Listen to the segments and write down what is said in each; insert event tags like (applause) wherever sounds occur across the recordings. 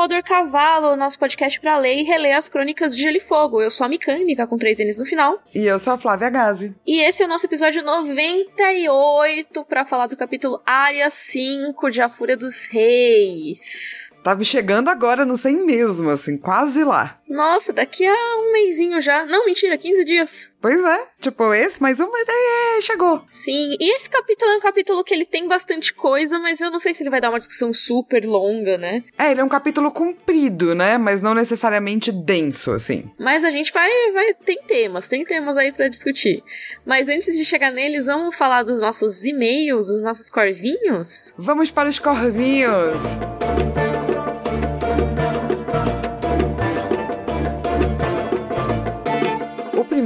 Rodor Cavalo, nosso podcast para ler e reler as crônicas de Gelo e Fogo. Eu sou a Mecânica, com três N's no final. E eu sou a Flávia Gazi. E esse é o nosso episódio 98 para falar do capítulo Área 5 de A Fúria dos Reis. Tava chegando agora no 100 mesmo, assim, quase lá. Nossa, daqui a um mêsinho já. Não, mentira, 15 dias. Pois é, tipo, esse mais um, é, chegou. Sim, e esse capítulo é um capítulo que ele tem bastante coisa, mas eu não sei se ele vai dar uma discussão super longa, né? É, ele é um capítulo comprido, né? Mas não necessariamente denso, assim. Mas a gente vai, vai tem temas, tem temas aí para discutir. Mas antes de chegar neles, vamos falar dos nossos e-mails, dos nossos corvinhos? Vamos para os corvinhos!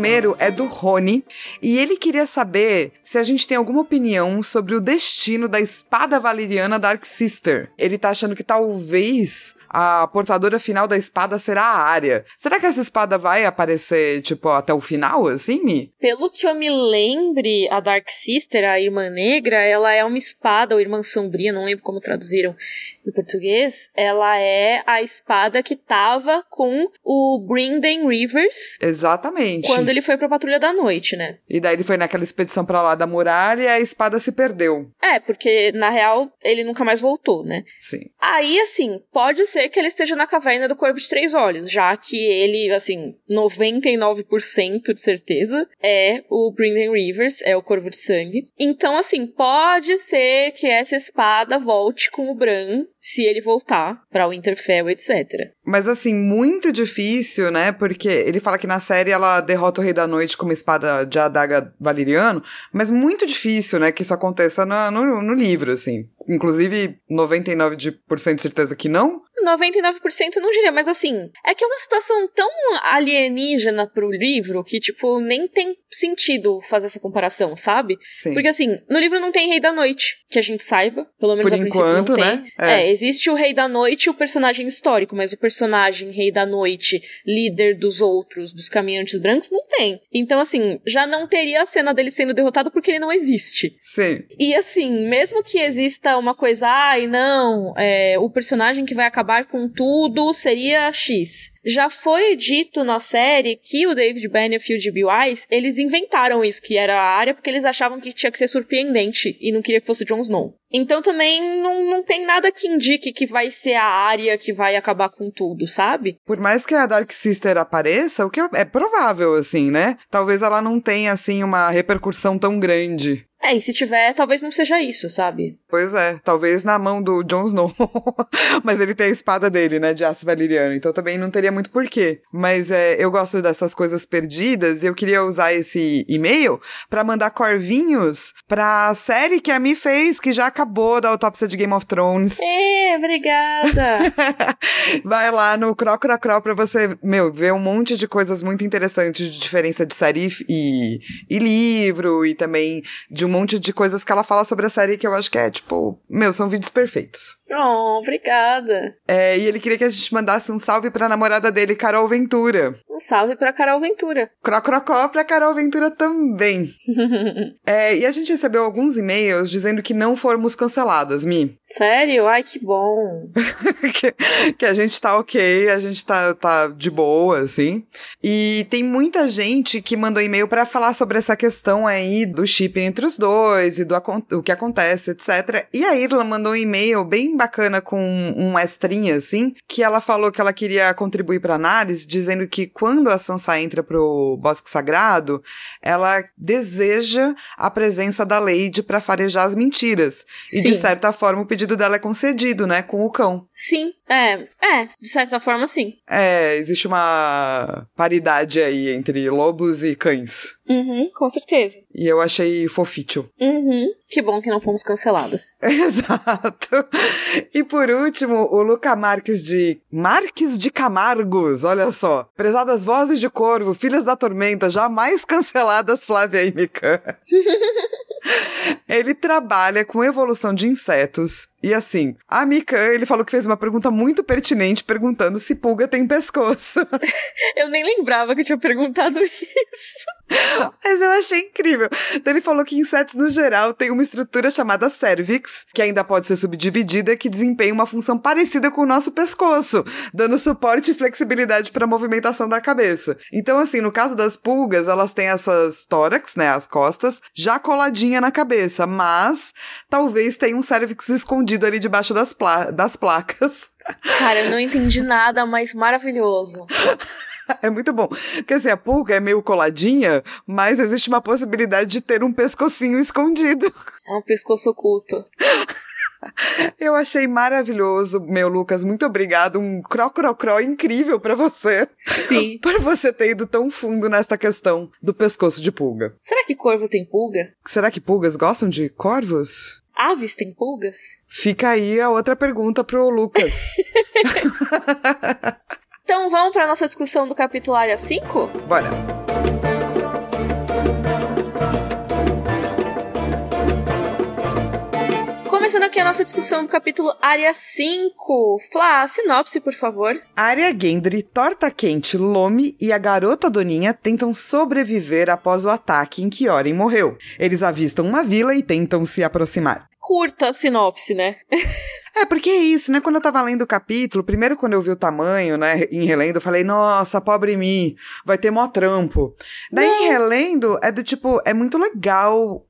Primeiro é do Rony, e ele queria saber se a gente tem alguma opinião sobre o destino da espada valeriana Dark Sister. Ele tá achando que talvez a portadora final da espada será a área. Será que essa espada vai aparecer, tipo, até o final, assim, Mi? Pelo que eu me lembre, a Dark Sister, a Irmã Negra, ela é uma espada, ou Irmã Sombria, não lembro como traduziram em português. Ela é a espada que tava com o Brinden Rivers. Exatamente. Quando ele foi pra Patrulha da Noite, né? E daí ele foi naquela expedição pra lá da muralha e a espada se perdeu. É, porque na real ele nunca mais voltou, né? Sim. Aí, assim, pode ser que ele esteja na caverna do Corvo de Três Olhos, já que ele, assim, 99% de certeza é o Brendan Rivers, é o Corvo de Sangue. Então, assim, pode ser que essa espada volte com o Bran se ele voltar pra Winterfell, etc. Mas assim, muito difícil, né? Porque ele fala que na série ela derrota o Rei da Noite com uma espada de adaga valeriano, mas muito difícil, né, que isso aconteça no, no, no livro, assim. Inclusive, 99% de certeza que não. 99% não diria, mas assim, é que é uma situação tão alienígena pro livro que, tipo, nem tem sentido fazer essa comparação, sabe? Sim. Porque assim, no livro não tem Rei da Noite, que a gente saiba, pelo menos Por a enquanto, princípio não né? tem. É. é, existe o Rei da Noite e o personagem histórico, mas o personagem Rei da Noite, líder dos outros, dos caminhantes brancos, não tem. Então, assim, já não teria a cena dele sendo derrotado porque ele não existe. Sim. E assim, mesmo que exista uma coisa, ai, não, é, o personagem que vai acabar com tudo seria X. Já foi dito na série que o David Benioff e o D.B. Wise, eles inventaram isso, que era a área, porque eles achavam que tinha que ser surpreendente e não queria que fosse Jon Snow. Então também não, não tem nada que indique que vai ser a área que vai acabar com tudo, sabe? Por mais que a Dark Sister apareça, o que é provável, assim, né? Talvez ela não tenha, assim, uma repercussão tão grande. É, e se tiver, talvez não seja isso, sabe? Pois é, talvez na mão do Jon Snow. (laughs) Mas ele tem a espada dele, né, de aço valeriano, então também não teria muito porquê. Mas é, eu gosto dessas coisas perdidas e eu queria usar esse e-mail para mandar corvinhos pra série que a Mi fez, que já acabou da autópsia de Game of Thrones. É, obrigada! (laughs) Vai lá no Cro Cro Cro pra você, meu, ver um monte de coisas muito interessantes de diferença de série e, e livro e também de um monte de coisas que ela fala sobre a série que eu acho que é, tipo, meu, são vídeos perfeitos. Oh, obrigada. É, e ele queria que a gente mandasse um salve pra namorada dele, Carol Ventura. Um salve pra Carol Ventura. Crocrocó pra Carol Ventura também. (laughs) é, e a gente recebeu alguns e-mails dizendo que não fomos canceladas, Mi. Sério? Ai, que bom. (laughs) que, que, a gente tá ok, a gente tá, tá de boa, assim. E tem muita gente que mandou e-mail para falar sobre essa questão aí do chip entre os dois e do o que acontece, etc. E a Irla mandou um e-mail bem bacana com um extrinha, assim, que ela falou que ela queria contribuir pra análise, dizendo que quando a Sansa entra pro Bosque Sagrado, ela deseja a presença da Lady para farejar as mentiras. Sim. E de certa forma o pedido dela é concedido, né, com o cão. Sim, é, é, de certa forma sim. É, existe uma paridade aí entre lobos e cães. Uhum, com certeza. E eu achei fofício. Uhum. Que bom que não fomos canceladas. (laughs) Exato. E por último, o Luca Marques de Marques de Camargos, olha só. Prezadas vozes de corvo, filhas da tormenta, jamais canceladas Flávia e Mikan. (laughs) ele trabalha com evolução de insetos. E assim, a Mikan, ele falou que fez uma pergunta muito pertinente, perguntando se pulga tem pescoço. (laughs) eu nem lembrava que eu tinha perguntado isso. (laughs) Mas eu achei incrível. Então, ele falou que insetos, no geral, têm uma estrutura chamada cervix, que ainda pode ser subdividida que desempenha uma função parecida com o nosso pescoço, dando suporte e flexibilidade para a movimentação da cabeça. Então, assim, no caso das pulgas, elas têm essas tórax, né, as costas, já coladinha na cabeça, mas talvez tenha um cervix escondido ali debaixo das, pla das placas. (laughs) Cara, eu não entendi nada, mas maravilhoso. é muito bom. Porque assim, a pulga é meio coladinha, mas existe uma possibilidade de ter um pescocinho escondido. É um pescoço oculto. Eu achei maravilhoso, meu Lucas. Muito obrigado. Um cro-cro-cro incrível para você. Sim. (laughs) para você ter ido tão fundo nesta questão do pescoço de pulga. Será que corvo tem pulga? Será que pulgas gostam de corvos? Aves têm pulgas? Fica aí a outra pergunta pro Lucas. (laughs) então vamos para nossa discussão do capítulo área 5? Bora. Começando aqui a nossa discussão do capítulo Área 5. Flá, sinopse, por favor. Área Gendry, Torta Quente, Lome e a garota Doninha tentam sobreviver após o ataque em que Oren morreu. Eles avistam uma vila e tentam se aproximar. Curta a sinopse, né? (laughs) É, porque é isso, né? Quando eu tava lendo o capítulo, primeiro quando eu vi o tamanho, né, em relendo, eu falei, nossa, pobre mim, vai ter mó trampo. Daí em relendo, é do tipo, é muito legal,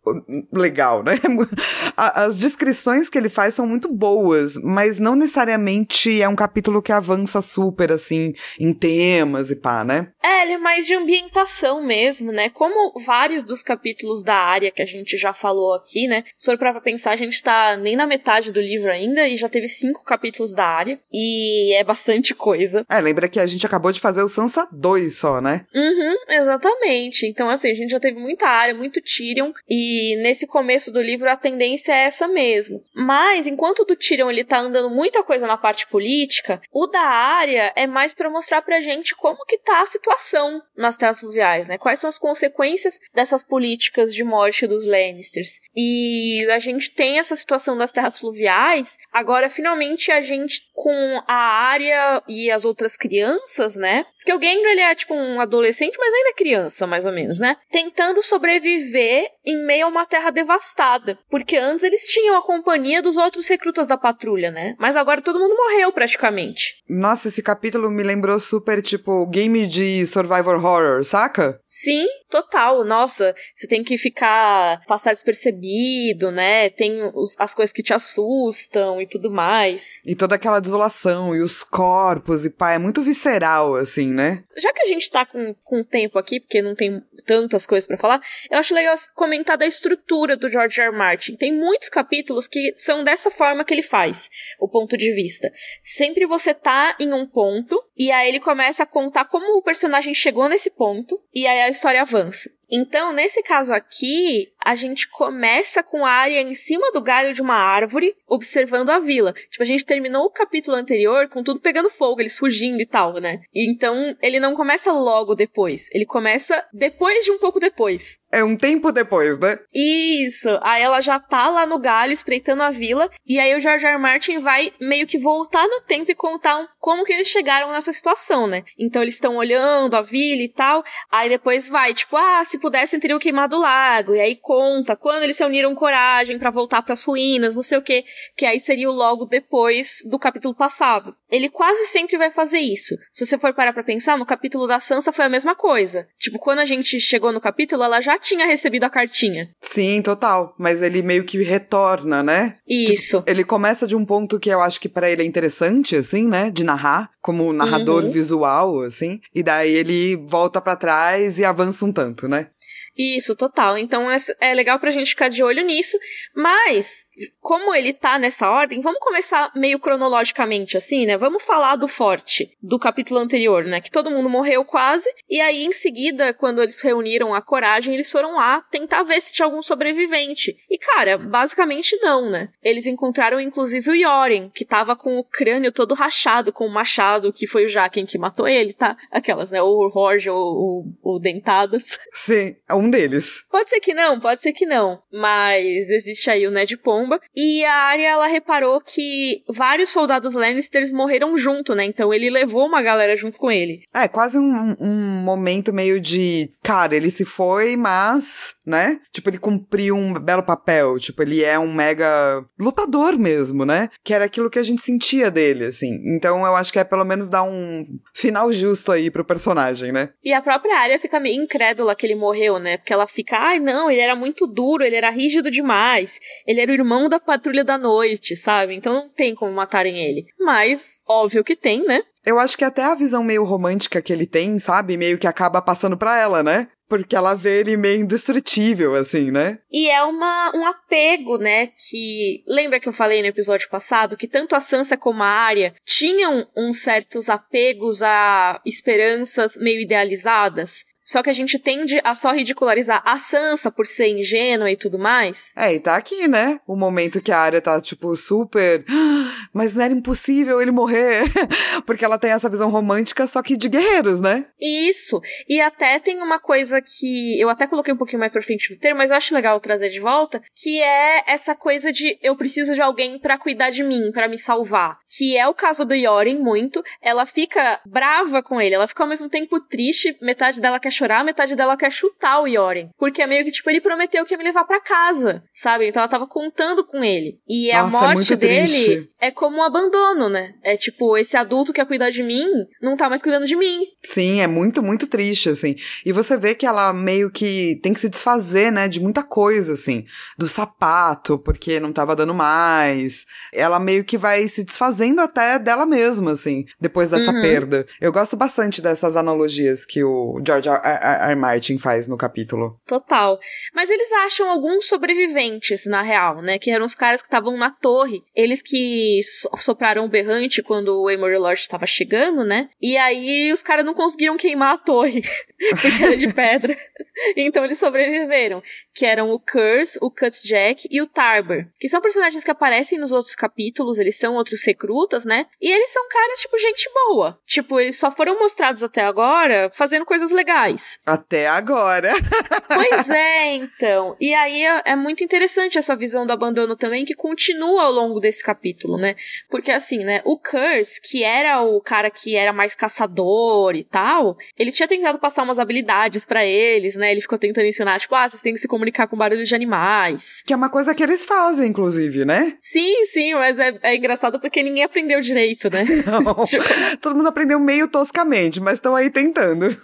legal, né? (laughs) As descrições que ele faz são muito boas, mas não necessariamente é um capítulo que avança super, assim, em temas e pá, né? É, ele é mais de ambientação mesmo, né? Como vários dos capítulos da área que a gente já falou aqui, né? Se for pra pensar, a gente tá nem na metade do livro ainda, já teve cinco capítulos da área. E é bastante coisa. É, lembra que a gente acabou de fazer o Sansa 2 só, né? Uhum, exatamente. Então, assim, a gente já teve muita área, muito Tyrion. E nesse começo do livro a tendência é essa mesmo. Mas, enquanto o do Tyrion ele tá andando muita coisa na parte política, o da área é mais para mostrar pra gente como que tá a situação nas terras fluviais, né? Quais são as consequências dessas políticas de morte dos Lannisters. E a gente tem essa situação das terras fluviais Agora, finalmente, a gente, com a área e as outras crianças, né? Porque o Gendry, ele é tipo um adolescente, mas ainda é criança, mais ou menos, né? Tentando sobreviver em meio a uma terra devastada. Porque antes eles tinham a companhia dos outros recrutas da patrulha, né? Mas agora todo mundo morreu praticamente. Nossa, esse capítulo me lembrou super, tipo, game de survivor horror, saca? Sim, total. Nossa, você tem que ficar, passar despercebido, né? Tem os, as coisas que te assustam e tudo mais. E toda aquela desolação e os corpos e pá, é muito visceral, assim, né? Já que a gente tá com, com tempo aqui, porque não tem tantas coisas para falar, eu acho legal comentar da estrutura do George R. R. Martin. Tem muitos capítulos que são dessa forma que ele faz, o ponto de vista. Sempre você tá em um ponto, e aí ele começa a contar como o personagem chegou nesse ponto, e aí a história avança. Então, nesse caso aqui, a gente começa com a área em cima do galho de uma árvore, observando a vila. Tipo, a gente terminou o capítulo anterior com tudo pegando fogo, eles fugindo e tal, né? Então, ele não começa logo depois. Ele começa depois de um pouco depois. É um tempo depois, né? Isso. Aí ela já tá lá no galho, espreitando a vila. E aí o George R. Martin vai meio que voltar no tempo e contar como que eles chegaram nessa situação, né? Então eles estão olhando a vila e tal. Aí depois vai, tipo, ah, se pudessem teriam queimado o lago. E aí conta quando eles se uniram coragem para voltar para as ruínas, não sei o que. Que aí seria logo depois do capítulo passado. Ele quase sempre vai fazer isso. Se você for parar pra pensar, no capítulo da Sansa foi a mesma coisa. Tipo, quando a gente chegou no capítulo, ela já tinha recebido a cartinha. Sim, total. Mas ele meio que retorna, né? Isso. Tipo, ele começa de um ponto que eu acho que para ele é interessante, assim, né? De narrar, como narrador uhum. visual, assim. E daí ele volta para trás e avança um tanto, né? Isso, total. Então é, é legal pra gente ficar de olho nisso. Mas, como ele tá nessa ordem, vamos começar meio cronologicamente, assim, né? Vamos falar do forte do capítulo anterior, né? Que todo mundo morreu quase. E aí, em seguida, quando eles reuniram a coragem, eles foram lá tentar ver se tinha algum sobrevivente. E, cara, basicamente não, né? Eles encontraram, inclusive, o Yoren, que tava com o crânio todo rachado, com o machado, que foi o Jaqen que matou ele, tá? Aquelas, né? Ou o Jorge ou o Dentadas. Sim, o um deles. Pode ser que não, pode ser que não. Mas existe aí o Ned Pomba. E a Arya, ela reparou que vários soldados Lannisters morreram junto, né? Então ele levou uma galera junto com ele. É, quase um, um momento meio de. Cara, ele se foi, mas. Né? Tipo, ele cumpriu um belo papel. Tipo, ele é um mega lutador mesmo, né? Que era aquilo que a gente sentia dele, assim. Então eu acho que é pelo menos dar um final justo aí pro personagem, né? E a própria Arya fica meio incrédula que ele morreu, né? Porque ela fica, ai não, ele era muito duro, ele era rígido demais. Ele era o irmão da patrulha da noite, sabe? Então não tem como matarem ele. Mas, óbvio que tem, né? Eu acho que até a visão meio romântica que ele tem, sabe? Meio que acaba passando pra ela, né? Porque ela vê ele meio indestrutível, assim, né? E é uma, um apego, né? Que. Lembra que eu falei no episódio passado que tanto a Sansa como a Arya tinham uns certos apegos a esperanças meio idealizadas? Só que a gente tende a só ridicularizar a Sansa por ser ingênua e tudo mais. É, e tá aqui, né? O momento que a área tá, tipo, super. "Ah, (gasps) Mas não era impossível ele morrer. (laughs) Porque ela tem essa visão romântica, só que de guerreiros, né? Isso. E até tem uma coisa que eu até coloquei um pouquinho mais pra frente no termo, mas eu acho legal trazer de volta, que é essa coisa de eu preciso de alguém pra cuidar de mim, pra me salvar. Que é o caso do Yoren muito. Ela fica brava com ele, ela fica ao mesmo tempo triste, metade dela quer chorar, metade dela quer chutar o Yoren. Porque é meio que, tipo, ele prometeu que ia me levar pra casa, sabe? Então ela tava contando com ele. E Nossa, é a morte muito dele triste. é como um abandono, né? É tipo, esse adulto que ia cuidar de mim não tá mais cuidando de mim. Sim, é muito, muito triste, assim. E você vê que ela meio que tem que se desfazer, né, de muita coisa, assim. Do sapato, porque não tava dando mais. Ela meio que vai se desfazendo até dela mesma, assim, depois dessa Uhum. perda. Eu gosto bastante dessas analogias que o George R. R. Martin faz no capítulo. Total. Mas eles acham alguns sobreviventes, na real, né? Que eram os caras que estavam na torre. Eles que so- sopraram o berrante quando o Emory Lord estava chegando, né? E aí os caras não conseguiram queimar a torre. (laughs) porque era de pedra. (laughs) então eles sobreviveram. Que eram o Curse, o Cutjack e o Tarber. Que são personagens que aparecem nos outros capítulos. Eles são outros recrutas, né? E eles são caras, tipo, gente boa. Tipo, eles só foram mostrados até agora fazendo coisas legais. Até agora. (laughs) Pois é, então. E aí é, é muito interessante essa visão do abandono também, que continua ao longo desse capítulo, né? Porque assim, né? O Curse, que era o cara que era mais caçador e tal, ele tinha tentado passar umas habilidades pra eles, né? Ele ficou tentando ensinar, tipo, ah, vocês têm que se comunicar com barulho de animais. Que é uma coisa que eles fazem, inclusive, né? Sim, sim, mas é, é engraçado porque ninguém aprendeu direito, né? (laughs) Não. (laughs) Tipo, Todo mundo aprendeu meio toscamente, mas estão aí tentando.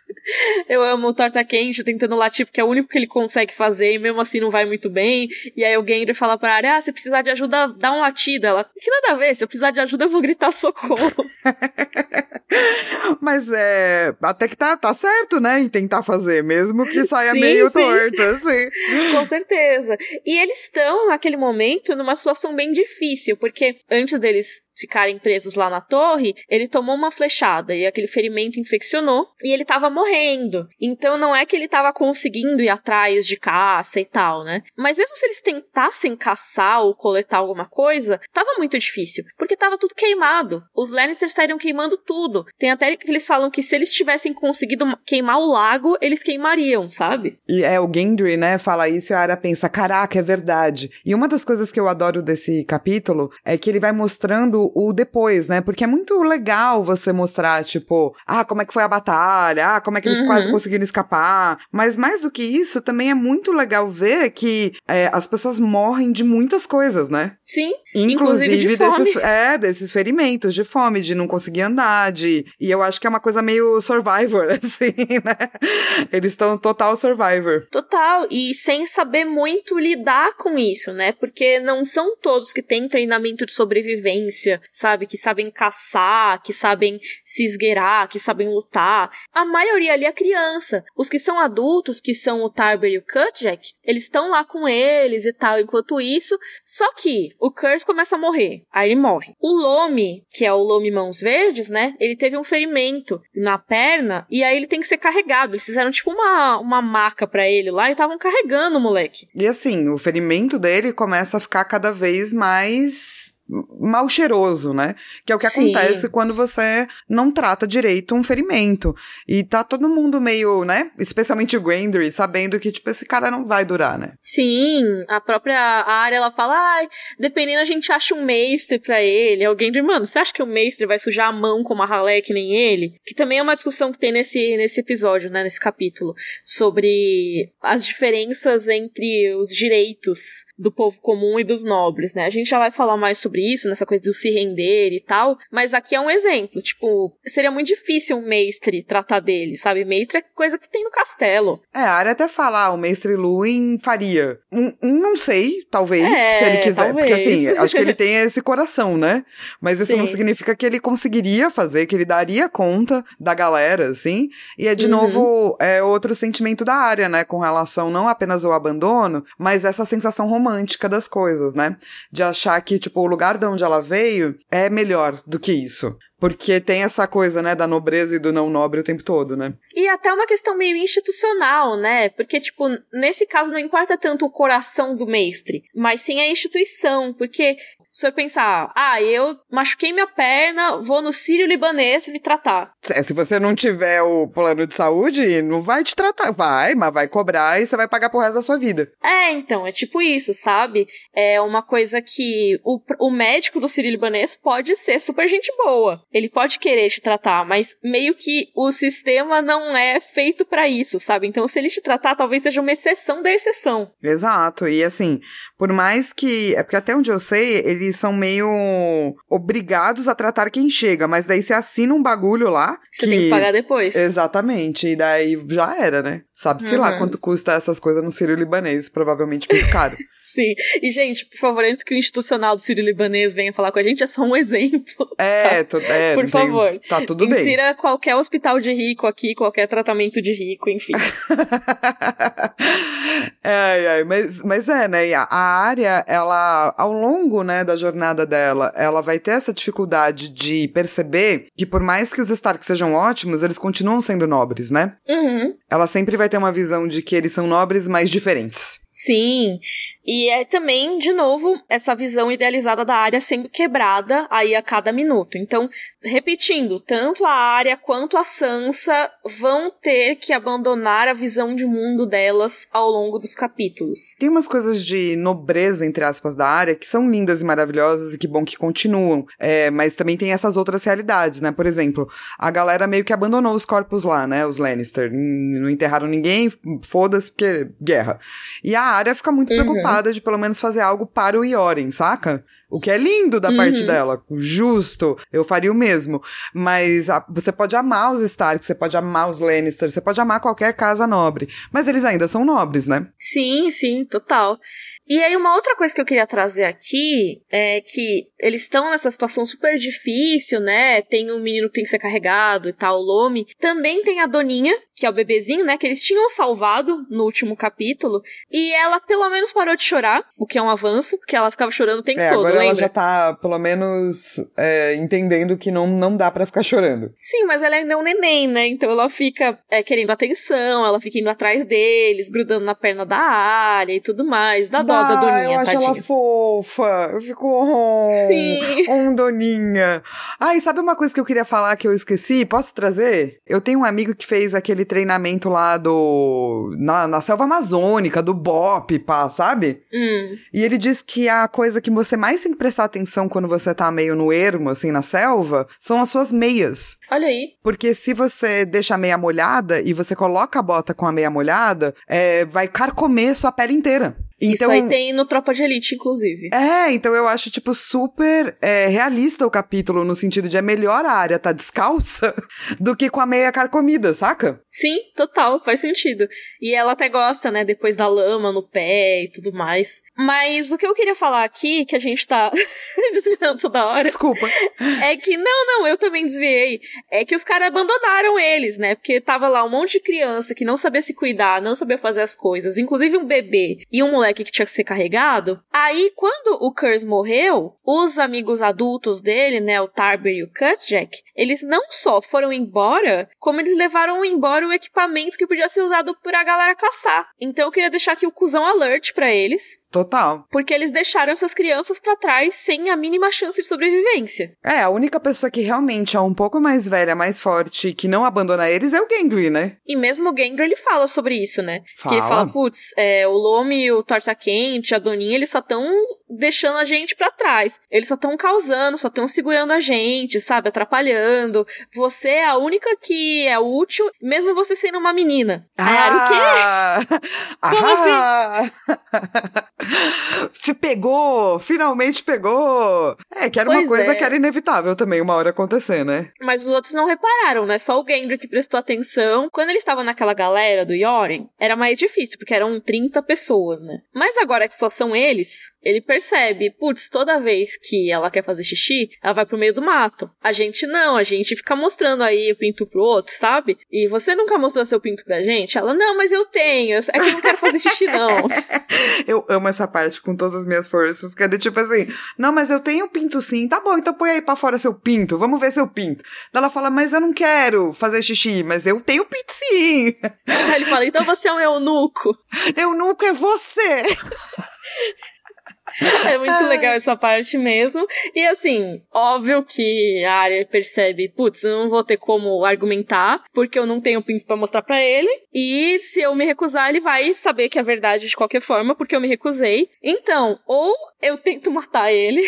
Eu amo o Torta Quente tentando latir, porque é o único que ele consegue fazer, e mesmo assim não vai muito bem. E aí o Gendry fala pra área: Ah, se precisar de ajuda, dá um latido. Ela, que nada a ver, se eu precisar de ajuda, eu vou gritar socorro. (laughs) Mas é. Até que tá, tá certo, né? Em tentar fazer, mesmo que saia Sim, meio sim. torto, assim. (laughs) Com certeza. E eles estão, naquele momento, numa situação bem difícil, porque antes deles ficarem presos lá na torre, ele tomou uma flechada e aquele ferimento infeccionou e ele tava morrendo. Então não é que ele tava conseguindo ir atrás de caça e tal, né? Mas mesmo se eles tentassem caçar ou coletar alguma coisa, tava muito difícil, porque tava tudo queimado. Os Lannisters saíram queimando tudo. Tem até que eles falam que se eles tivessem conseguido queimar o lago, eles queimariam, sabe? E é o Gendry, né? Fala isso e a Arya pensa: caraca, é verdade. E uma das coisas que eu adoro desse capítulo é que ele vai mostrando o depois, né? Porque é muito legal você mostrar, tipo, ah, como é que foi a batalha, ah, como é que eles Uhum. quase conseguiram escapar. Mas mais do que isso, também é muito legal ver que é, as pessoas morrem de muitas coisas, né? Sim, Inclusive, Inclusive de fome. desses, (laughs) é, desses ferimentos de fome, de não conseguir andar, de. E eu acho que é uma coisa meio survivor, (laughs) assim, né? Eles estão total survivor. Total, e sem saber muito lidar com isso, né? Porque não são todos que têm treinamento de sobrevivência, sabe? Que sabem caçar, que sabem se esgueirar, que sabem lutar. A maioria ali é criança. Os que são adultos, que são o Tarber e o Cutjack, eles estão lá com eles e tal, enquanto isso. Só que o Curse começa a morrer. Aí ele morre. O Lome, que é o Lome Mãos Verdes, né? Ele teve um ferimento na perna e aí ele tem que ser carregado. Eles fizeram tipo uma, uma maca pra ele lá e estavam carregando o moleque. E assim, o ferimento dele começa a ficar cada vez mais mal cheiroso, né? Que é o que Sim. acontece quando você não trata direito um ferimento. E tá todo mundo meio, né? Especialmente o Grandry, sabendo que, tipo, esse cara não vai durar, né? Sim, a própria área, ela fala, ah, dependendo a gente acha um mestre pra ele. Alguém diz, mano, você acha que o mestre vai sujar a mão com uma ralé que nem ele? Que também é uma discussão que tem nesse, nesse episódio, né? Nesse capítulo. Sobre as diferenças entre os direitos do povo comum e dos nobres, né? A gente já vai falar mais sobre isso, nessa coisa do se render e tal, mas aqui é um exemplo. Tipo, seria muito difícil um mestre tratar dele, sabe? Mestre é coisa que tem no castelo. É, a área até falar, ah, o mestre Luin faria. Um, um, não sei, talvez, é, se ele quiser. Talvez. Porque assim, acho que ele tem (laughs) esse coração, né? Mas isso Sim. não significa que ele conseguiria fazer, que ele daria conta da galera, assim. E é de uhum. novo é outro sentimento da área, né? Com relação não apenas ao abandono, mas essa sensação romântica das coisas, né? De achar que, tipo, o lugar de onde ela veio é melhor do que isso. Porque tem essa coisa, né, da nobreza e do não nobre o tempo todo, né? E até uma questão meio institucional, né? Porque, tipo, nesse caso não importa tanto o coração do mestre, mas sim a instituição. Porque se eu pensar, ah, eu machuquei minha perna, vou no Sírio Libanês me tratar. É, se você não tiver o plano de saúde, não vai te tratar. Vai, mas vai cobrar e você vai pagar pro resto da sua vida. É, então, é tipo isso, sabe? É uma coisa que o, o médico do Sírio Libanês pode ser super gente boa. Ele pode querer te tratar, mas meio que o sistema não é feito para isso, sabe? Então, se ele te tratar, talvez seja uma exceção da exceção. Exato. E assim, por mais que. É porque até onde eu sei, ele eles são meio obrigados a tratar quem chega, mas daí você assina um bagulho lá. Você que... tem que pagar depois. Exatamente, e daí já era, né? Sabe-se uhum. lá quanto custa essas coisas no Sírio Libanês, provavelmente muito caro. (laughs) Sim. E, gente, por favor, antes que o institucional do Sírio Libanês venha falar com a gente, é só um exemplo. É, tá? é por favor. Tem... Tá tudo bem. Insira qualquer hospital de rico aqui, qualquer tratamento de rico, enfim. (laughs) ai, ai, mas, mas é, né? A área, ela, ao longo, né, da jornada dela, ela vai ter essa dificuldade de perceber que por mais que os Stark sejam ótimos, eles continuam sendo nobres, né? Uhum. Ela sempre vai ter uma visão de que eles são nobres, mas diferentes. Sim, e é também, de novo, essa visão idealizada da área sendo quebrada aí a cada minuto. Então, repetindo, tanto a área quanto a Sansa vão ter que abandonar a visão de mundo delas ao longo dos capítulos. Tem umas coisas de nobreza, entre aspas, da área que são lindas e maravilhosas e que bom que continuam. É, mas também tem essas outras realidades, né? Por exemplo, a galera meio que abandonou os corpos lá, né? Os Lannister. Não enterraram ninguém, foda-se, porque guerra. E a área fica muito uhum. preocupada de pelo menos fazer algo para o Ioren, saca? O que é lindo da uhum. parte dela. Justo. Eu faria o mesmo. Mas a, você pode amar os Stark, você pode amar os Lannister, você pode amar qualquer casa nobre. Mas eles ainda são nobres, né? Sim, sim, total. E aí, uma outra coisa que eu queria trazer aqui é que eles estão nessa situação super difícil, né? Tem um menino que tem que ser carregado e tal, o Lome. Também tem a Doninha, que é o bebezinho, né? Que eles tinham salvado no último capítulo. E ela pelo menos parou de chorar, o que é um avanço, porque ela ficava chorando o tempo é, todo. Agora lembra? ela já tá, pelo menos, é, entendendo que não, não dá para ficar chorando. Sim, mas ela ainda é um neném, né? Então ela fica é, querendo atenção, ela fica indo atrás deles, grudando na perna da área e tudo mais. Dá dó da Doninha, eu acho ela fofa. Eu fico. Oh, Sim. Oh, Doninha. Ai, sabe uma coisa que eu queria falar que eu esqueci? Posso trazer? Eu tenho um amigo que fez aquele treinamento lá do. na, na selva amazônica, do BOP, pá, sabe? Hum. E ele diz que a coisa que você mais tem que prestar atenção quando você tá meio no ermo, assim, na selva, são as suas meias. Olha aí. Porque se você deixa a meia molhada e você coloca a bota com a meia molhada, é, vai carcomer sua pele inteira. Então, Isso aí tem no Tropa de Elite, inclusive. É, então eu acho, tipo, super é, realista o capítulo, no sentido de é melhor a área tá descalça (laughs) do que com a meia carcomida, saca? Sim, total, faz sentido. E ela até gosta, né, depois da lama no pé e tudo mais. Mas o que eu queria falar aqui, que a gente tá (laughs) desviando toda hora. Desculpa. (laughs) É que, não, não, eu também desviei. É que os caras abandonaram eles, né? Porque tava lá um monte de criança que não sabia se cuidar, não sabia fazer as coisas, inclusive um bebê e um moleque que tinha que ser carregado. Aí, quando o Curse morreu, os amigos adultos dele, né, o Tarber e o Cutjack, eles não só foram embora, como eles levaram embora o equipamento que podia ser usado por a galera caçar. Então eu queria deixar aqui o cuzão alert para eles. Total. Porque eles deixaram essas crianças para trás sem a mínima chance de sobrevivência. É, a única pessoa que realmente é um pouco mais velha, mais forte, que não abandona eles é o Gendry, né? E mesmo o Gendry, ele fala sobre isso, né? Fala. Que ele fala, putz, é, o Lome, o Torta Quente, a Doninha, eles só estão deixando a gente para trás. Eles só estão causando, só estão segurando a gente, sabe? Atrapalhando. Você é a única que é útil, mesmo você sendo uma menina. Ah, Aí, o quê? (laughs) Como assim? (laughs) (laughs) Pegou! Finalmente pegou! É, que era uma Pois coisa é. que era inevitável também uma hora acontecer, né? Mas os outros não repararam, né? Só o Gendry que prestou atenção. Quando ele estava naquela galera do Yoren, era mais difícil, porque eram 30 pessoas, né? Mas agora que só são eles, ele percebe, putz, toda vez que ela quer fazer xixi, ela vai pro meio do mato. A gente não, a gente fica mostrando aí o pinto pro outro, sabe? E você nunca mostrou seu pinto pra gente? Ela, não, mas eu tenho, é que eu não quero fazer xixi, não. (laughs) Eu amo essa parte com todas as minhas forças, que é tipo assim, não, mas eu tenho pinto sim, tá bom, então põe aí pra fora seu pinto, vamos ver seu pinto. Ela fala, mas eu não quero fazer xixi, mas eu tenho pinto sim. Aí ele fala, então você é um eunuco. (laughs) Eu nunca é você. (laughs) É muito legal essa parte mesmo. E assim, óbvio que a área percebe, putz, eu não vou ter como argumentar, porque eu não tenho pinto pra mostrar pra ele. E se eu me recusar, ele vai saber que é verdade de qualquer forma, porque eu me recusei. Então, ou eu tento matar ele,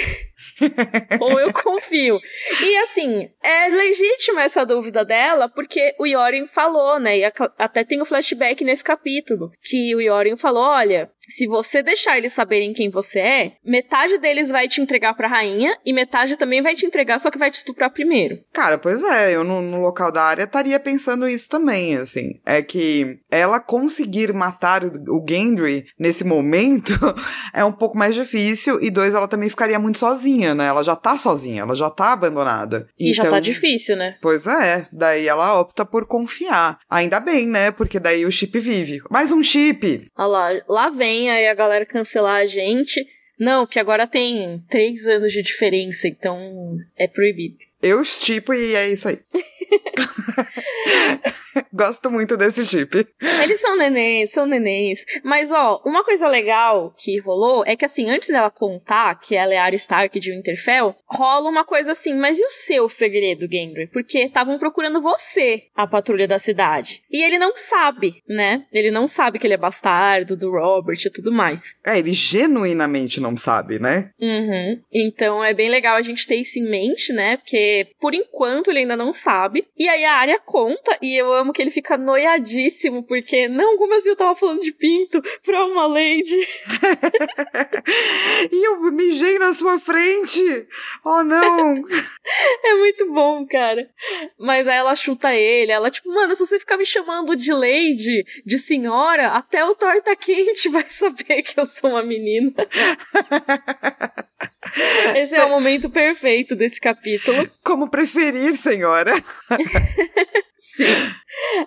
(laughs) ou eu confio. E assim, é legítima essa dúvida dela, porque o Yoren falou, né? E até tem o flashback nesse capítulo, que o Yoren falou: olha, se você deixar eles saberem quem você é, metade deles vai te entregar pra rainha e metade também vai te entregar, só que vai te estuprar primeiro. Cara, pois é, eu no, no local da área estaria pensando isso também, assim. É que ela conseguir matar o, o Gendry nesse momento (laughs) é um pouco mais difícil. E dois, ela também ficaria muito sozinha, né? Ela já tá sozinha, ela já tá abandonada. E já Então- tá difícil, né? Pois é, daí ela opta por confiar. Ainda bem, né? Porque daí o chip vive. Mais um chip! Olha lá, lá vem aí a galera cancelar a gente. Não, que agora tem três anos de diferença, então é proibido. Eu chipo e é isso aí. (laughs) (laughs) Gosto muito desse chip. Eles são nenéns, são nenéns. Mas, ó, uma coisa legal que rolou é que, assim, antes dela contar que ela é a Arya Stark de Winterfell, rola uma coisa assim, mas e o seu segredo, Gendry? Porque estavam procurando você, a patrulha da cidade. E ele não sabe, né? Ele não sabe que ele é bastardo do Robert e tudo mais. É, ele genuinamente não sabe, né? Uhum. Então é bem legal a gente ter isso em mente, né? Porque por enquanto ele ainda não sabe. E aí a área conta, e eu amo que ele fica noiadíssimo, porque não, como assim eu tava falando de pinto pra uma lady? (laughs) E eu mijei na sua frente! Oh, não! É muito bom, cara. Mas aí ela chuta ele, ela, tipo, mano, se você ficar me chamando de lady, de senhora, até o torta quente (laughs) vai saber que eu sou uma menina. (laughs) Esse é o momento perfeito desse capítulo. Como preferir, senhora? Sim.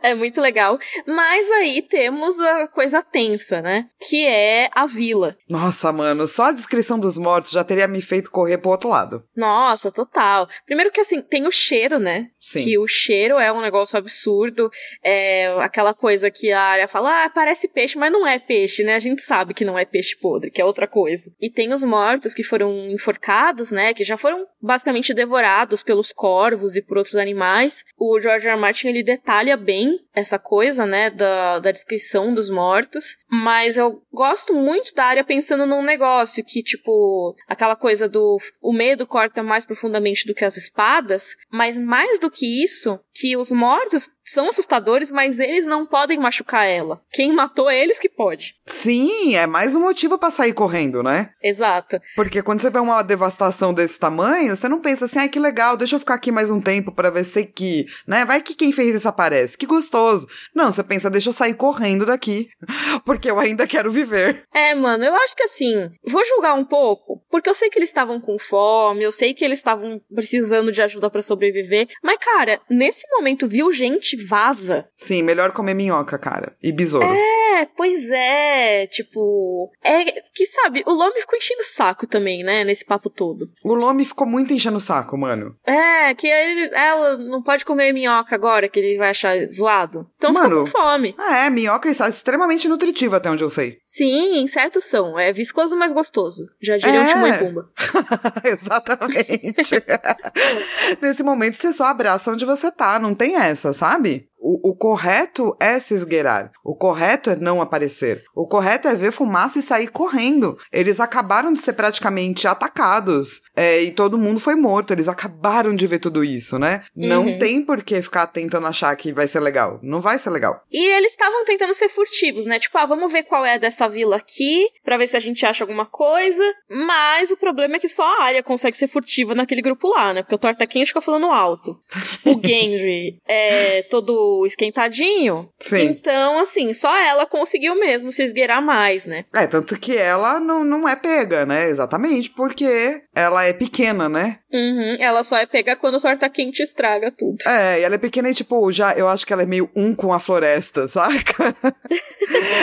É muito legal. Mas aí temos a coisa tensa, né? Que é a vila. Nossa, mano, só a descrição dos mortos já teria me feito correr pro outro lado. Nossa, total. Primeiro que assim, tem o cheiro, né? Sim. Que o cheiro é um negócio absurdo. É aquela coisa que a área fala, ah, parece peixe, mas não é peixe, né? A gente sabe que não é peixe podre, que é outra coisa. E tem os mortos que foram enforcados, né? Que já foram basicamente devorados pelos corvos e por outros animais. O George R. R. Martin, ele detalha bem essa coisa, né? Da, da descrição dos mortos. Mas eu gosto muito da área pensando num negócio que, tipo, aquela coisa do o medo corta mais profundamente do que as espadas, mas mais do que isso, que os mortos são assustadores, mas eles não podem machucar ela. Quem matou é eles que pode. Sim, é mais um motivo pra sair correndo, né? Exato. Porque quando você vê uma devastação desse tamanho, você não pensa assim, ai que legal, deixa eu ficar aqui mais um tempo pra ver se que, né? Vai que quem fez isso aparece, que gostoso. Não, você pensa, deixa eu sair correndo daqui, (laughs) porque eu ainda quero viver. É, mano, eu acho que assim, vou julgar um pouco, porque eu sei que eles estavam com fome, eu sei que eles estavam precisando de ajuda pra sobreviver, mas cara, nesse momento viu gente vaza. Sim, melhor comer minhoca, cara, e besouro. É, É, pois é. Tipo. É que sabe, o Lomi ficou enchendo o saco também, né? Nesse papo todo. O Lomi ficou muito enchendo o saco, mano. É, que ele, ela não pode comer minhoca agora, que ele vai achar zoado. Então mano, ficou com fome. Ah, é, minhoca está extremamente nutritiva, até onde eu sei. Sim, insetos são. É viscoso, mas gostoso. Já diria é. o Timão e Pumba. (laughs) Exatamente. (laughs) Nesse momento, você só abraça onde você tá, não tem essa, sabe? O, o, correto é se esgueirar. O correto é não aparecer. O correto é ver fumaça e sair correndo. Eles acabaram de ser praticamente atacados é, e todo mundo foi morto. Eles acabaram de ver tudo isso, né? Uhum. Não tem por que ficar tentando achar que vai ser legal. Não vai ser legal. E eles estavam tentando ser furtivos, né? Tipo, ah, vamos ver qual é dessa vila aqui, pra ver se a gente acha alguma coisa. Mas o problema é que só a área consegue ser furtiva naquele grupo lá, né? Porque o Torta Quente fica falando alto. O (laughs) Gendry é todo esquentadinho. Sim. Então, assim, só ela conseguiu mesmo se esgueirar mais, né? É, tanto que ela não, não é pega, né? Exatamente, porque ela é pequena, né? Uhum, ela só é pega quando o torta quente estraga tudo. É, e ela é pequena e, tipo, já, eu acho que ela é meio um com a floresta, (laughs) saca?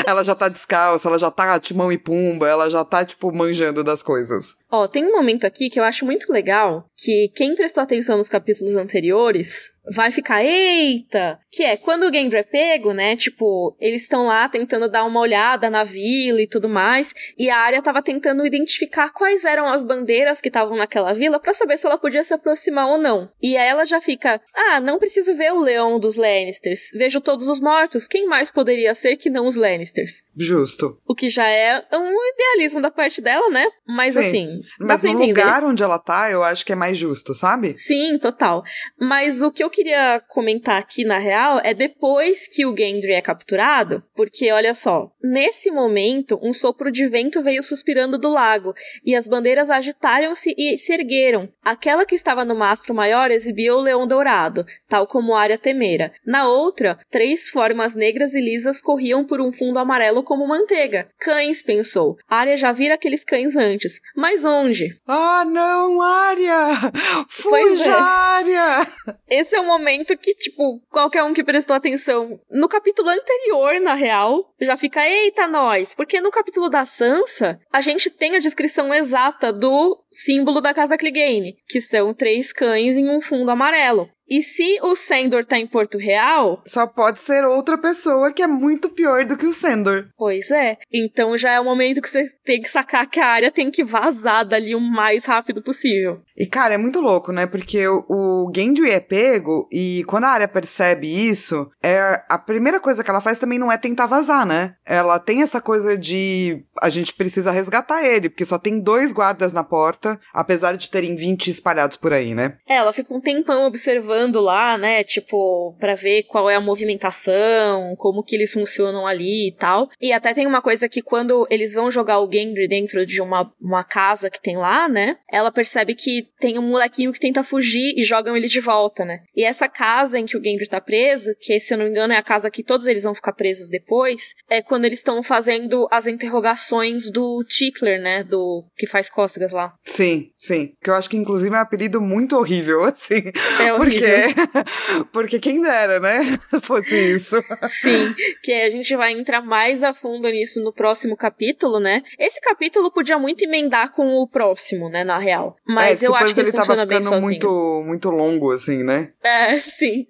ela já tá descalça, ela já tá timão e pumba, ela já tá, tipo, manjando das coisas. Ó, tem um momento aqui que eu acho muito legal, que quem prestou atenção nos capítulos anteriores vai ficar, eita! Que é, quando o Gendry é pego, né, tipo, eles estão lá tentando dar uma olhada na vila e tudo mais, e a área tava tentando identificar quais eram as bandeiras que estavam naquela vila para saber se ela podia se aproximar ou não. E aí ela já fica, ah, não preciso ver o leão dos Lannisters, vejo todos os mortos, quem mais poderia ser que não os Lannisters? Justo. O que já é um idealismo da parte dela, né? Mas Sim. assim, mas no entender. lugar onde ela tá, eu acho que é mais justo, sabe? Sim, total. Mas o que eu queria comentar aqui, na real, é depois que o Gendry é capturado, porque olha só, nesse momento, um sopro de vento veio suspirando do lago, e as bandeiras agitaram-se e se ergueram. Aquela que estava no mastro maior exibia o leão dourado, tal como Arya temera. Na outra, três formas negras e lisas corriam por um fundo amarelo como manteiga. Cães, pensou. Arya já vira aqueles cães antes. Mas longe. Ah, não, Arya! Fuja, é. Arya! Esse é o momento que, tipo, qualquer um que prestou atenção no capítulo anterior, na real, já fica, eita, nós! Porque no capítulo da Sansa, a gente tem a descrição exata do símbolo da Casa Clegane, que são três cães em um fundo amarelo. E se o Sendor tá em Porto Real. Só pode ser outra pessoa que é muito pior do que o Sendor. Pois é. Então já é o momento que você tem que sacar que a área tem que vazar dali o mais rápido possível. E, cara, é muito louco, né? Porque o, o Gendry é pego e quando a área percebe isso, é a primeira coisa que ela faz também não é tentar vazar, né? Ela tem essa coisa de a gente precisa resgatar ele, porque só tem dois guardas na porta, apesar de terem 20 espalhados por aí, né? É, ela fica um tempão observando lá, né? Tipo, para ver qual é a movimentação, como que eles funcionam ali e tal. E até tem uma coisa que quando eles vão jogar o Gendry dentro de uma, uma casa que tem lá, né? Ela percebe que tem um molequinho que tenta fugir e jogam ele de volta, né? E essa casa em que o Gendry tá preso, que se eu não me engano é a casa que todos eles vão ficar presos depois, é quando eles estão fazendo as interrogações do Tickler, né? Do que faz cócegas lá. Sim, sim. Que eu acho que inclusive é um apelido muito horrível, (laughs) assim. É horrível. Porque, porque quem dera, né? (laughs) Fosse isso. Sim. Que a gente vai entrar mais a fundo nisso no próximo capítulo, né? Esse capítulo podia muito emendar com o próximo, né? Na real. Mas é, eu acho que ele, ele funciona bem sozinho. muito, muito longo, assim, né? É, sim.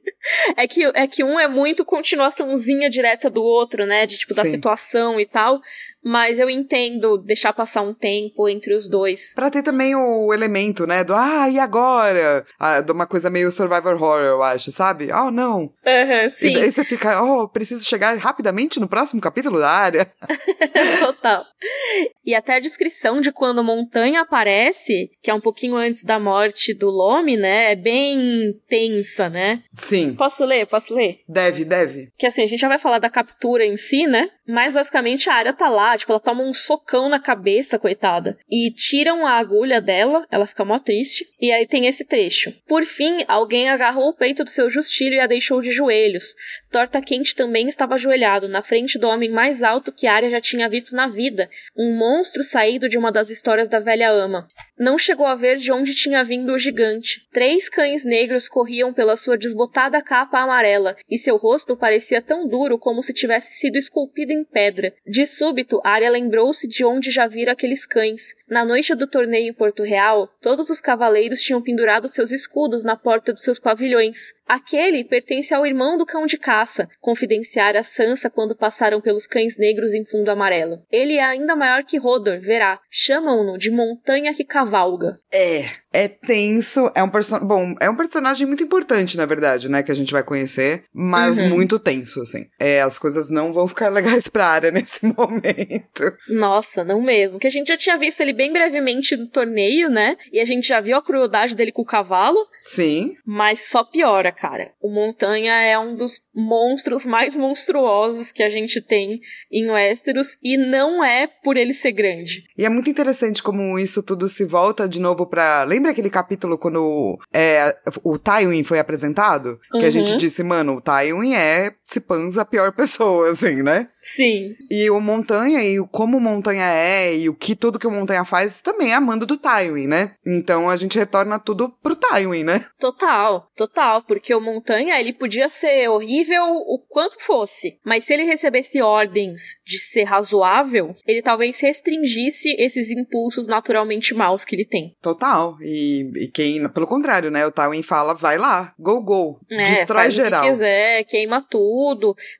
É que, é que um é muito continuaçãozinha direta do outro, né? De tipo, da situação e tal. Mas eu entendo deixar passar um tempo entre os dois. Pra ter também o elemento, né? Do ah, e agora? Ah, de uma coisa meio survivor horror, eu acho, sabe? Oh, não. Aham, sim. E daí você fica, oh, preciso chegar rapidamente no próximo capítulo da área. (laughs) Total. E até a descrição de quando Montanha aparece, que é um pouquinho antes da morte do Lome, né? É bem tensa, né? Sim. Posso ler? Posso ler? Deve, deve. Que assim, a gente já vai falar da captura em si, né? Mas basicamente a área tá lá, tipo, ela toma um socão na cabeça, coitada. E tiram a agulha dela, ela fica mó triste. E aí tem esse trecho. Por fim, alguém agarrou o peito do seu justilho e a deixou de joelhos. Torta Quente também estava ajoelhado, na frente do homem mais alto que Arya já tinha visto na vida, um monstro saído de uma das histórias da velha ama. Não chegou a ver de onde tinha vindo o gigante. Três cães negros corriam pela sua desbotada capa amarela, e seu rosto parecia tão duro como se tivesse sido esculpido em pedra. De súbito, Arya lembrou-se de onde já vira aqueles cães. Na noite do torneio em Porto Real, todos os cavaleiros tinham pendurado seus escudos na porta dos seus pavilhões. Aquele pertence ao irmão do cão de caça, confidenciara Sansa quando passaram pelos cães negros em fundo amarelo. Ele é ainda maior que Rodor, verá. Chamam-no de montanha que cavalga. É, é tenso, é um personagem. Bom, é um personagem muito importante, na verdade, né? Que a gente vai conhecer, mas Uhum. muito tenso, assim. É, as coisas não vão ficar (laughs) legais pra área nesse (laughs) momento. Nossa, não mesmo. Que a gente já tinha visto ele bem brevemente no torneio, né? E a gente já viu a crueldade dele com o cavalo, Sim. mas só piora, cara. O Montanha é um dos monstros mais monstruosos que a gente tem em Westeros e não é por ele ser grande. E é muito interessante como isso tudo se volta de novo pra. Lembra aquele capítulo quando é, o Tywin foi apresentado? Que a Uhum. gente disse, mano, o Tywin é, panza, a pior pessoa, assim, né? Sim, E o Montanha, e o como o Montanha é, e o que tudo que o Montanha faz, também é a mando do Tywin, né? Então a gente retorna tudo pro Tywin, né? total, total, porque o Montanha, ele podia ser horrível o quanto fosse, mas se ele recebesse ordens de ser razoável, ele talvez restringisse esses impulsos naturalmente maus que ele tem. Total. E, e quem, pelo contrário, né? O Tywin fala, vai lá, go, go. É, destrói geral. o que quiser, queima tudo.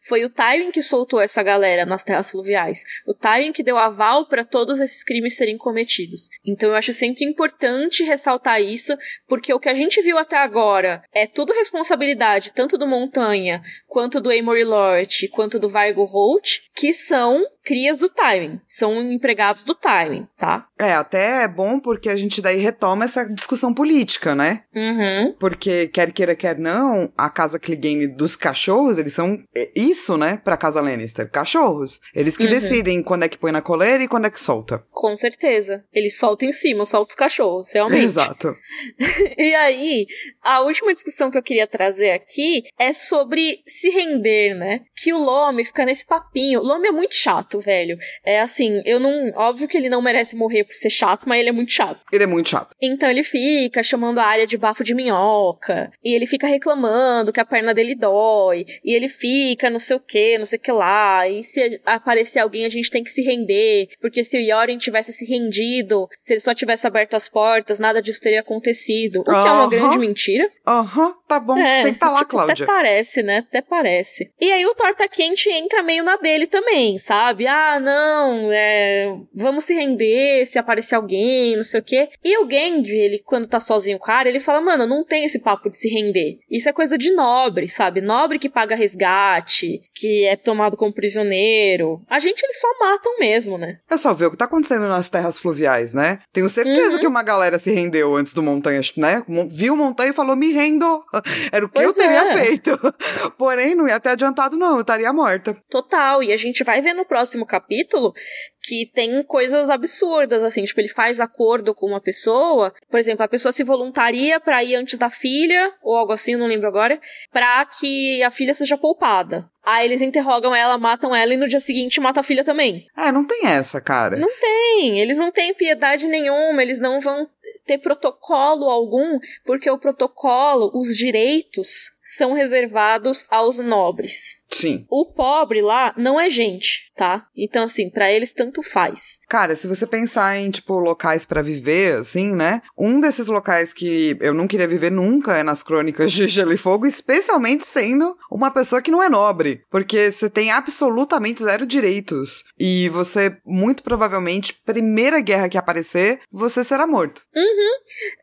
Foi o Tywin que soltou essa galera nas terras fluviais. O Tywin que deu aval para todos esses crimes serem cometidos. Então eu acho sempre importante ressaltar isso, porque o que a gente viu até agora é tudo responsabilidade tanto do Montanha, quanto do Amory Lort, quanto do Vargo Holt, que são crias do Tywin, são empregados do Tywin, tá? É, até é bom porque a gente daí retoma essa discussão política, né? Uhum. Porque, quer queira, quer não, a casa Clegane dos cachorros, eles são é, isso, né? Pra casa Lannister. Cachorros. Eles que Uhum. decidem quando é que põe na coleira e quando é que solta. Com certeza. Eles soltam em cima, soltam os cachorros, realmente. Exato. (laughs) E aí, a última discussão que eu queria trazer aqui é sobre se render, né? Que o Lome fica nesse papinho. O Lome é muito chato, velho. É assim, eu não. Óbvio que ele não merece morrer por ser chato, mas ele é muito chato. Ele é muito chato. Então ele fica chamando a área de bafo de minhoca. E ele fica reclamando que a perna dele dói. E ele fica não sei o que, não sei o que lá. E se aparecer alguém, a gente tem que se render. Porque se o Yoren tivesse se rendido, se ele só tivesse aberto as portas, nada disso teria acontecido. O que é uma grande mentira. Aham, tá bom. É, Senta lá, tipo, Cláudia. Até parece, né? Até parece. E aí o Torta Quente entra meio na dele também, sabe? Ah, não, é, vamos se render se aparecer alguém, não sei o quê. E o Gendry, ele, quando tá sozinho com o cara, ele fala, mano, não tem esse papo de se render. Isso é coisa de nobre, sabe? Nobre que paga resgate, que é tomado como prisioneiro. A gente, eles só matam mesmo, né? É só ver o que tá acontecendo nas terras fluviais, né? Tenho certeza Uhum. que uma galera se rendeu antes do Montanha, né? Viu o Montanha e falou, me rendo. (laughs) Era o que Pois eu teria é. feito. (laughs) Porém, não ia ter adiantado, não. Eu estaria morta. Total. E a gente vai ver no próximo capítulo que tem coisas absurdas, assim, tipo, ele faz acordo com uma pessoa, por exemplo, a pessoa se voluntaria pra ir antes da filha, ou algo assim, não lembro agora, pra que a filha seja poupada. Aí eles interrogam ela, matam ela e no dia seguinte matam a filha também. É, não tem essa, cara. Não tem, eles não têm piedade nenhuma, eles não vão ter protocolo algum, porque o protocolo, os direitos são reservados aos nobres. Sim. O pobre lá não é gente, tá? Então, assim, pra eles tanto faz. Cara, se você pensar em, tipo, locais pra viver, assim, né? Um desses locais que eu não queria viver nunca é nas crônicas de Gelo e Fogo, especialmente sendo uma pessoa que não é nobre. Porque você tem absolutamente zero direitos. E você, muito provavelmente, primeira guerra que aparecer, você será morto.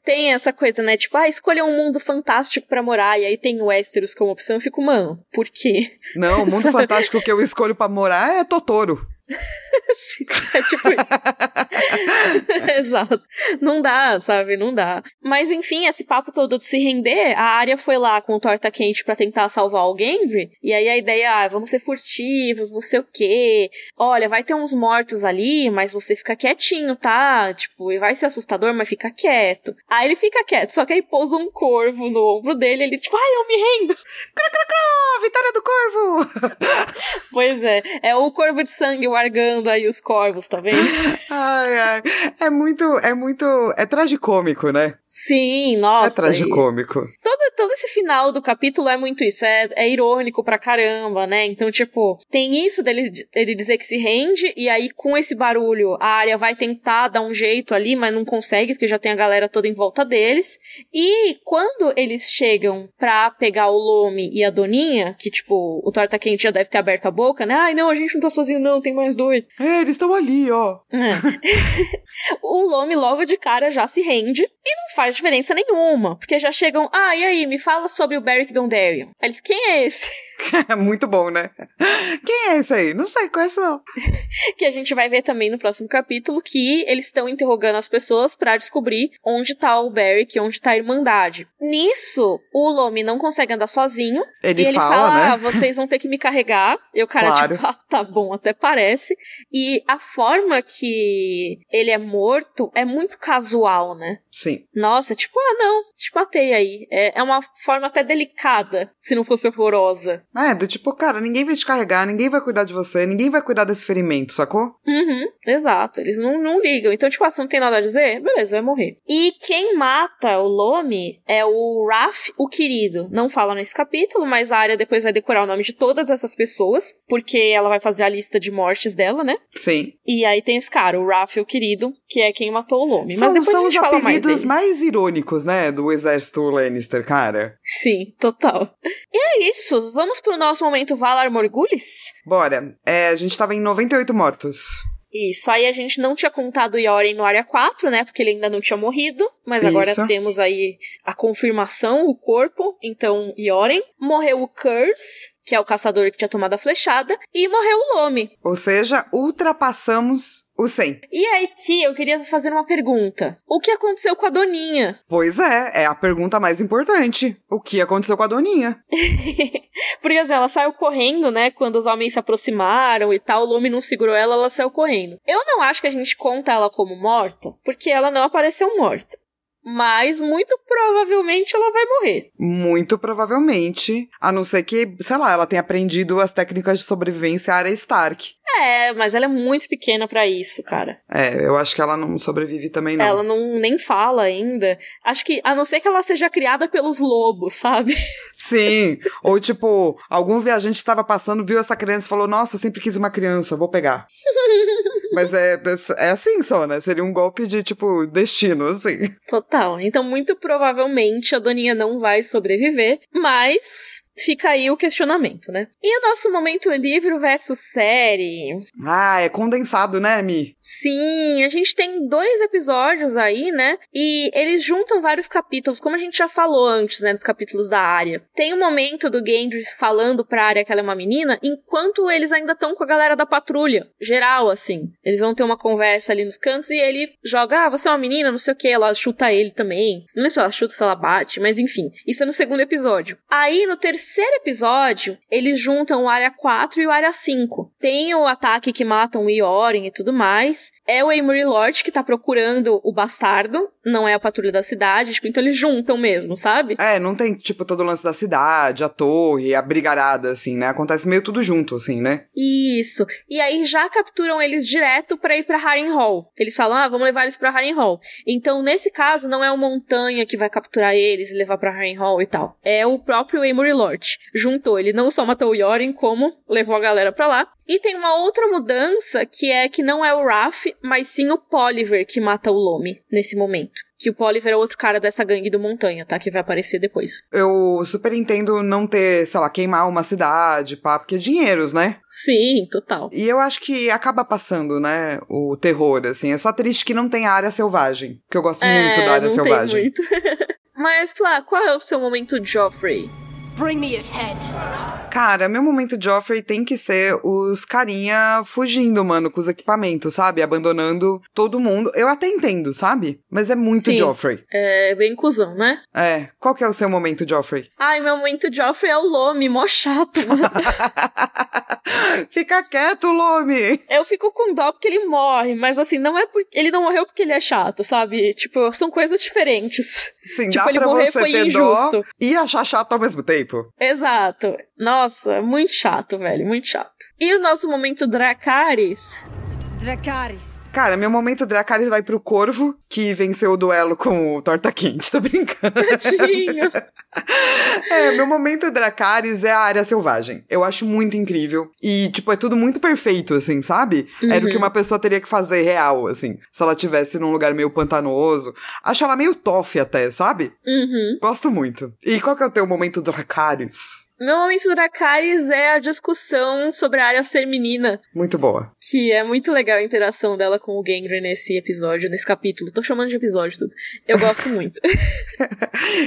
Tem essa coisa, né? Tipo, ah, escolha um mundo fantástico pra morar, e aí tem Westeros como opção. Eu fico, mano, por quê? Não, o mundo (laughs) fantástico que eu escolho pra morar é Totoro. (laughs) é tipo isso. (laughs) Exato. Não dá, sabe? Não dá. Mas enfim, esse papo todo de se render, a área foi lá com o torta quente pra tentar salvar o Gendry. E aí a ideia, ah, vamos ser furtivos, não sei o quê. Olha, vai ter uns mortos ali, mas você fica quietinho, tá? Tipo, e vai ser assustador, mas fica quieto. Aí ele fica quieto, só que aí pousa um corvo no ombro dele, ele tipo, ai, eu me rendo. Ah, vitória do corvo! Pois (laughs) Pois é. É o corvo de sangue largando aí os corvos, tá vendo? (laughs) ai, ai. É muito, é muito. É tragicômico, né? Sim, nossa. É tragicômico. Todo, todo esse final do capítulo é muito isso. É, é irônico pra caramba, né? Então, tipo, tem isso dele ele dizer que se rende, e aí com esse barulho a área vai tentar dar um jeito ali, mas não consegue, porque já tem a galera toda em volta deles. E quando eles chegam pra pegar o Lome e a Doninha, que, tipo, o Torta Quente já deve ter aberto a boca, né? Ai, não, a gente não tá sozinho, não, tem mais dois. É, eles estão ali, ó. É. (laughs) o Lome logo de cara já se rende e não faz diferença nenhuma, porque já chegam, ah, e aí, me fala sobre o Beric Dondarrion. Aí eles, quem é esse? É (laughs) (laughs) muito bom, né? Quem é esse aí? Não sei, conheço não. que a gente vai ver também no próximo capítulo que eles estão interrogando as pessoas para descobrir onde tá o Beric, onde tá a Irmandade. Nisso, o Lomi não consegue andar sozinho. Ele e ele fala, fala né? ah, vocês vão ter que me carregar. E o cara, Claro. tipo, ah, tá bom, até parece. E a forma que ele é morto é muito casual, né? Sim. Nossa, tipo, ah, não, te matei aí. É, é uma forma até delicada, se não fosse horrorosa. É, do tipo, cara, ninguém vai te carregar, ninguém vai cuidar de você, ninguém vai cuidar desse ferimento, sacou? Uhum, exato. Eles não, não ligam. Então, tipo, ah, você não tem nada a dizer? Beleza, vai morrer. E quem mata o Lomi é o Raf, o querido. Não fala nesse capítulo, mas a área depois vai decorar o nome de todas essas pessoas, porque ela vai fazer a lista de mortes dela, né? Sim. E aí tem esse cara, o Raf, o querido, que é quem matou o Lomi. São, mas depois são a os gente fala mais apelidos dele. mais irônicos, né, do exército Lannister, cara. Sim, total. E é isso. Vamos pro nosso momento Valar Morgulis? Bora. É, a gente tava em 98 mortos. Isso, aí a gente não tinha contado o Yoren no área 4, né? Porque ele ainda não tinha morrido. Mas agora Isso. temos aí a confirmação, o corpo. Então, Yoren. Morreu o Curse, que é o caçador que tinha tomado a flechada. E morreu o Lomi. Ou seja, ultrapassamos o 100. E aí que eu queria fazer uma pergunta. O que aconteceu com a Doninha? Pois é, é a pergunta mais importante. O que aconteceu com a Doninha? (laughs) Porque assim, ela saiu correndo, né? Quando os homens se aproximaram e tal, o Lomi não segurou ela, ela saiu correndo. Eu não acho que a gente conta ela como morta, porque ela não apareceu morta. Mas muito provavelmente ela vai morrer. Muito provavelmente. A não ser que, sei lá, ela tenha aprendido as técnicas de sobrevivência área Stark. É, mas ela é muito pequena pra isso, cara. É, eu acho que ela não sobrevive também, não. Ela não nem fala ainda. Acho que, a não ser que ela seja criada pelos lobos, sabe? Sim. (laughs) Ou tipo, algum viajante estava passando, viu essa criança e falou: Nossa, sempre quis uma criança, vou pegar. (laughs) Mas é, é assim só, né? Seria um golpe de, tipo, destino, assim. Total. Então, muito provavelmente a Doninha não vai sobreviver, mas fica aí o questionamento, né? E o nosso momento livro versus série? Ah, é condensado, né, Mi? Sim, a gente tem dois episódios aí, né? E eles juntam vários capítulos, como a gente já falou antes, né, nos capítulos da área. Tem o momento do Gendry falando pra área que ela é uma menina, enquanto eles ainda estão com a galera da patrulha, geral, assim. Eles vão ter uma conversa ali nos cantos e ele joga, ah, você é uma menina, não sei o que, ela chuta ele também. Não lembro se ela chuta, se ela bate, mas enfim. Isso é no segundo episódio. Aí, no terceiro episódio, eles juntam o Área 4 e o Área 5. Tem o ataque que matam o Ioren e tudo mais. É o Amory Lord que tá procurando o bastardo, não é a patrulha da cidade, tipo, então eles juntam mesmo, sabe? É, não tem, tipo, todo o lance da cidade, a torre, a brigarada, assim, né? Acontece meio tudo junto, assim, né? Isso. E aí já capturam eles direto pra ir pra Harrenhal. Eles falam, ah, vamos levar eles pra Harrenhal. Então, nesse caso, não é o Montanha que vai capturar eles e levar pra Harrenhal e tal. É o próprio Amory Lord. Juntou, ele não só matou o Yoren, como levou a galera pra lá. E tem uma outra mudança, que é que não é o Raf, mas sim o Poliver que mata o Lomi nesse momento. Que o Poliver é outro cara dessa gangue do Montanha, tá? Que vai aparecer depois. Eu super entendo não ter, sei lá, queimar uma cidade, pá, porque é dinheiros, né? Sim, total. E eu acho que acaba passando, né, o terror, assim. É só triste que não tem área selvagem. Que eu gosto muito da área É, não selvagem. Tem muito. (laughs) Mas, Flá, qual é o seu momento Joffrey? Bring me his head. Cara, meu momento Joffrey tem que ser os carinha fugindo, mano, com os equipamentos, sabe? Abandonando todo mundo. Eu até entendo, sabe? Mas é muito Sim. Joffrey. É bem cuzão, né? É. Qual que é o seu momento Joffrey? Ai, meu momento Joffrey é o Lomi, mó chato, mano. (laughs) Fica quieto, Lome! Eu fico com dó porque ele morre, mas assim, não é porque. Ele não morreu porque ele é chato, sabe? Tipo, são coisas diferentes. Sim, Tipo, dá ele pra morrer você foi ter injusto. dó e achar chato ao mesmo tempo. Tipo. Exato. Nossa, muito chato, velho, muito chato. E o nosso momento Dracarys? Dracarys. Cara, meu momento Dracarys vai pro Corvo, que venceu o duelo com o Torta Quente. Tô brincando. Tadinho. (laughs) é, meu momento Dracarys é a área selvagem. Eu acho muito incrível. E, tipo, é tudo muito perfeito, assim, sabe? Uhum. Era o que uma pessoa teria que fazer real, assim. Se ela tivesse num lugar meio pantanoso. Acho ela meio tofe até, sabe? Uhum. Gosto muito. E qual que é o teu momento Dracarys? Meu momento Dracarys é a discussão sobre a área ser menina. Muito boa. Que é muito legal a interação dela com o Gendry nesse episódio, nesse capítulo. Tô chamando de episódio tudo. Eu gosto (laughs) muito.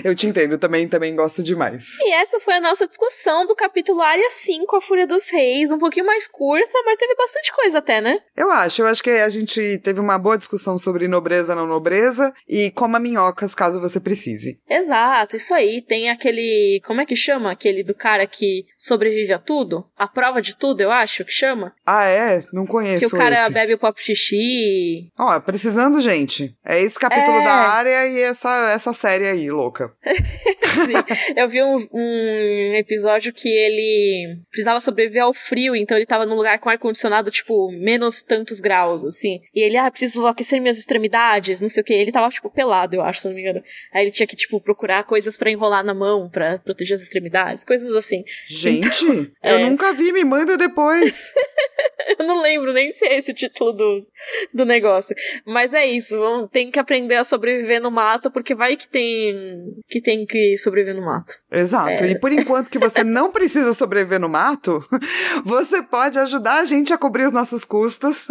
eu te entendo, também, também gosto demais. E essa foi a nossa discussão do capítulo Área 5, A Fúria dos Reis. Um pouquinho mais curta, mas teve bastante coisa até, né? Eu acho. Eu acho que a gente teve uma boa discussão sobre nobreza, não nobreza e coma minhocas caso você precise. Exato, isso aí. Tem aquele. Como é que chama? Aquele do cara que sobrevive a tudo? A prova de tudo, eu acho que chama. Ah, é? Não conheço. Que o cara esse. bebe o pop xixi. Ó, precisando, gente. É esse capítulo É. da área e essa, essa série aí, louca. (laughs) Sim. Eu vi um, um episódio que ele precisava sobreviver ao frio, então ele tava num lugar com ar-condicionado, tipo, menos tantos graus, assim. E ele, ah, preciso aquecer minhas extremidades, não sei o que. Ele tava, tipo, pelado, eu acho, se não me engano. Aí ele tinha que, tipo, procurar coisas pra enrolar na mão, pra proteger as extremidades, coisas assim. Gente, (laughs) eu é. nunca vi, me manda depois. (laughs) Eu não lembro nem se é esse o título do, do negócio. Mas é isso, vamos- tem que aprender a sobreviver no mato, porque vai que tem que tem que sobreviver no mato. Exato. É. E por enquanto que você não (laughs) precisa sobreviver no mato, você pode ajudar a gente a cobrir os nossos custos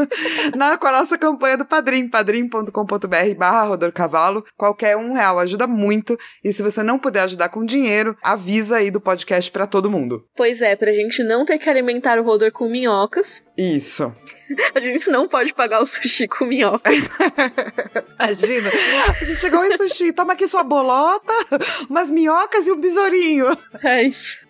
na, com a nossa campanha do Padrim, padrim.com.br barra Rodor Cavalo. Qualquer um real ajuda muito. E se você não puder ajudar com dinheiro, avisa aí do podcast pra todo mundo. Pois é, pra gente não ter que alimentar o Rodor com minhocas, Isso. (laughs) a gente não pode pagar o sushi com minhocas. (laughs) Imagina. A gente chegou em sushi, toma aqui sua bolota, umas minhocas e um besourinho. É isso.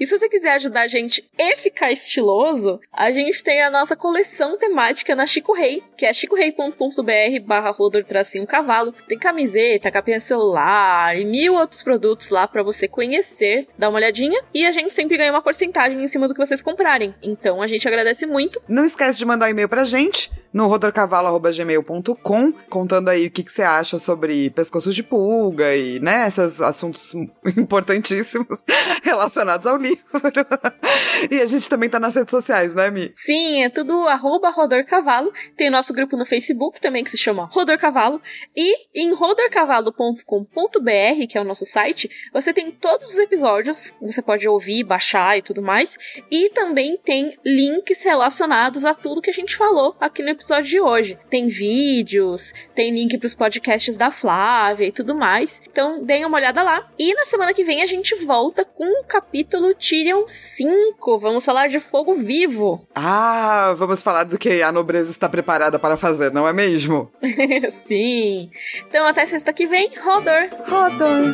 e se você quiser ajudar a gente e ficar estiloso, a gente tem a nossa coleção temática na Chico Rei, que é chicorei.com.br barra rodor tracinho cavalo. Tem camiseta, capinha celular e mil outros produtos lá pra você conhecer, dar uma olhadinha. E a gente sempre ganha uma porcentagem em cima do que vocês comprarem. Então a gente agradece muito. Não esquece de mandar um e-mail pra gente no rodorcavalo.gmail.com, contando aí o que, que você acha sobre pescoços de pulga e, né, esses assuntos (laughs) importantíssimos (laughs) relacionados ao livro. e a gente também tá nas redes sociais, né, Mi? Sim, é tudo arroba Rodor Cavalo. Tem nosso grupo no Facebook também que se chama Rodor Cavalo. E em rodorcavalo.com.br, que é o nosso site, você tem todos os episódios. Você pode ouvir, baixar e tudo mais. E também tem links relacionados a tudo que a gente falou aqui no episódio de hoje. Tem vídeos, tem link pros podcasts da Flávia e tudo mais. Então deem uma olhada lá. E na semana que vem a gente volta com o capítulo Tyrion 5. Vamos falar de fogo vivo. Ah, vamos falar do que a nobreza está preparada para fazer, não é mesmo? (laughs) Sim. Então até sexta que vem, Rodor! Rodor!